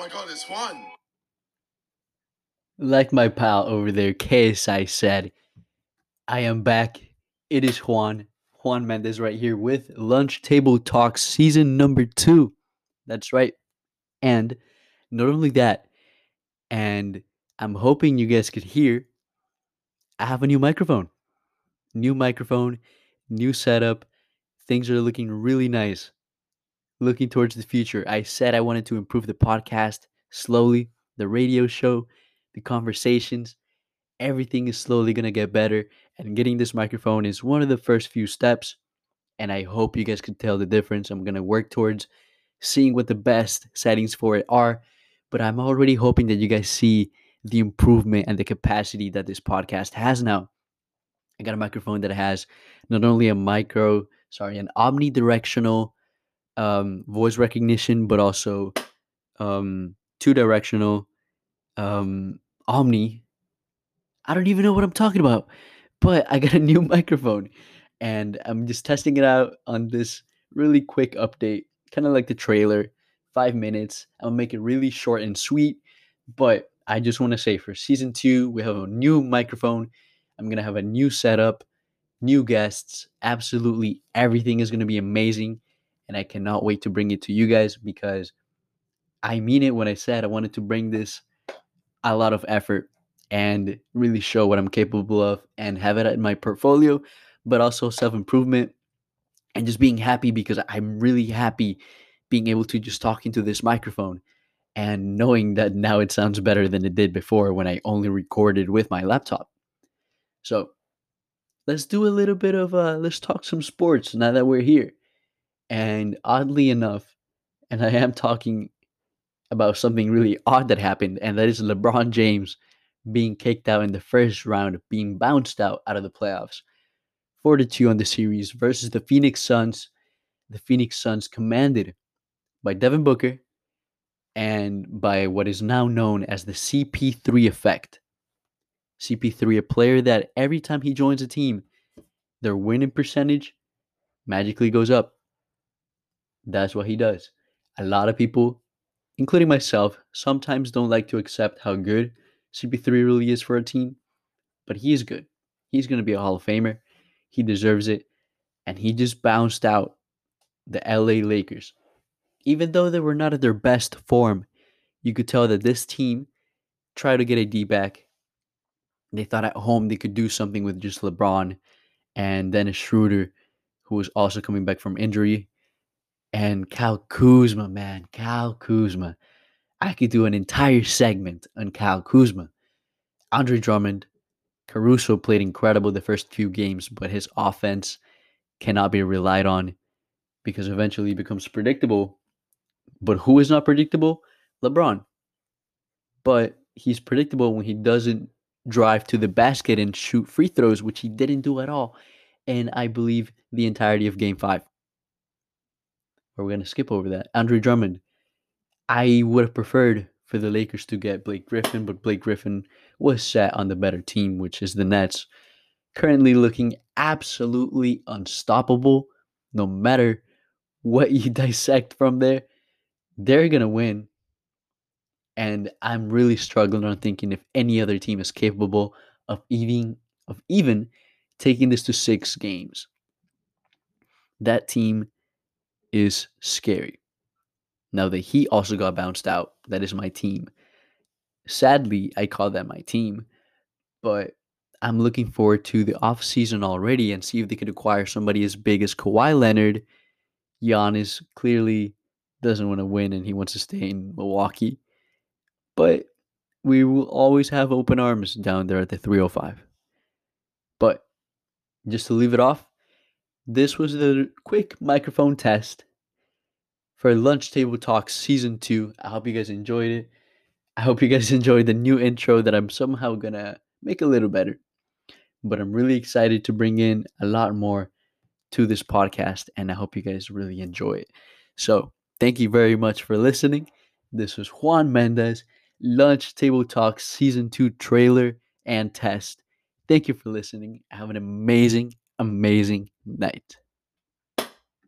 my god, it's. Like my pal over there, KSI said, I am back. It is Juan. Juan Mendez right here with Lunch Table Talks season number two. That's right. And not only that, and I'm hoping you guys could hear, I have a new microphone. New microphone, new setup. Things are looking really nice. Looking towards the future. I said I wanted to improve the podcast slowly, the radio show, the conversations. Everything is slowly going to get better. And getting this microphone is one of the first few steps. And I hope you guys can tell the difference. I'm going to work towards seeing what the best settings for it are. But I'm already hoping that you guys see the improvement and the capacity that this podcast has now. I got a microphone that has not only a micro, sorry, an omnidirectional um, voice recognition, but also um, two directional um, omni. I don't even know what I'm talking about, but I got a new microphone and I'm just testing it out on this really quick update, kind of like the trailer, five minutes. Gonna make it really short and sweet, but I just want to say for season two, we have a new microphone. I'm going to have a new setup, new guests. Absolutely everything is going to be amazing. And I cannot wait to bring it to you guys because I mean it when I said I wanted to bring this a lot of effort and really show what I'm capable of and have it in my portfolio, but also self improvement and just being happy because I'm really happy being able to just talk into this microphone and knowing that now it sounds better than it did before when I only recorded with my laptop. So let's do a little bit of uh let's talk some sports now that we're here. And oddly enough, and I am talking about something really odd that happened, and that is LeBron James being kicked out in the first round, being bounced out out of the playoffs. 4 to 2 on the series versus the Phoenix Suns. The Phoenix Suns commanded by Devin Booker, and by what is now known as the CP3 effect. CP3, a player that every time he joins a team, their winning percentage magically goes up. That's what he does. A lot of people, including myself, sometimes don't like to accept how good CP3 really is for a team, but he is good. He's going to be a Hall of Famer. He deserves it. And he just bounced out the LA Lakers even though they were not at their best form, you could tell that this team tried to get AD back. They thought at home they could do something with just LeBron and Dennis Schroeder, who was also coming back from injury, and Cal Kuzma, man, Cal Kuzma. I could do an entire segment on Cal Kuzma. Andre Drummond, Caruso played incredible the first few games, but his offense cannot be relied on because eventually it becomes predictable but who is not predictable? LeBron. But he's predictable when he doesn't drive to the basket and shoot free throws, which he didn't do at all. And I believe the entirety of game five. We're going to skip over that. Andre Drummond. I would have preferred for the Lakers to get Blake Griffin, but Blake Griffin was set on the better team, which is the Nets. Currently looking absolutely unstoppable, no matter what you dissect from there they're going to win. And I'm really struggling on thinking if any other team is capable of even of even taking this to 6 games. That team is scary. Now the Heat also got bounced out. That is my team. Sadly, I call that my team, but I'm looking forward to the offseason already and see if they could acquire somebody as big as Kawhi Leonard. Giannis clearly doesn't want to win and he wants to stay in Milwaukee. But we will always have open arms down there at the 305. But just to leave it off, this was the quick microphone test for Lunch Table Talks Season 2. I hope you guys enjoyed it. I hope you guys enjoyed the new intro that I'm somehow going to make a little better. But I'm really excited to bring in a lot more to this podcast, and I hope you guys really enjoy it. So, Thank you very much for listening. This was Juan Mendez, Lunch Table Talk Season 2 trailer and test. Thank you for listening. Have an amazing, amazing night.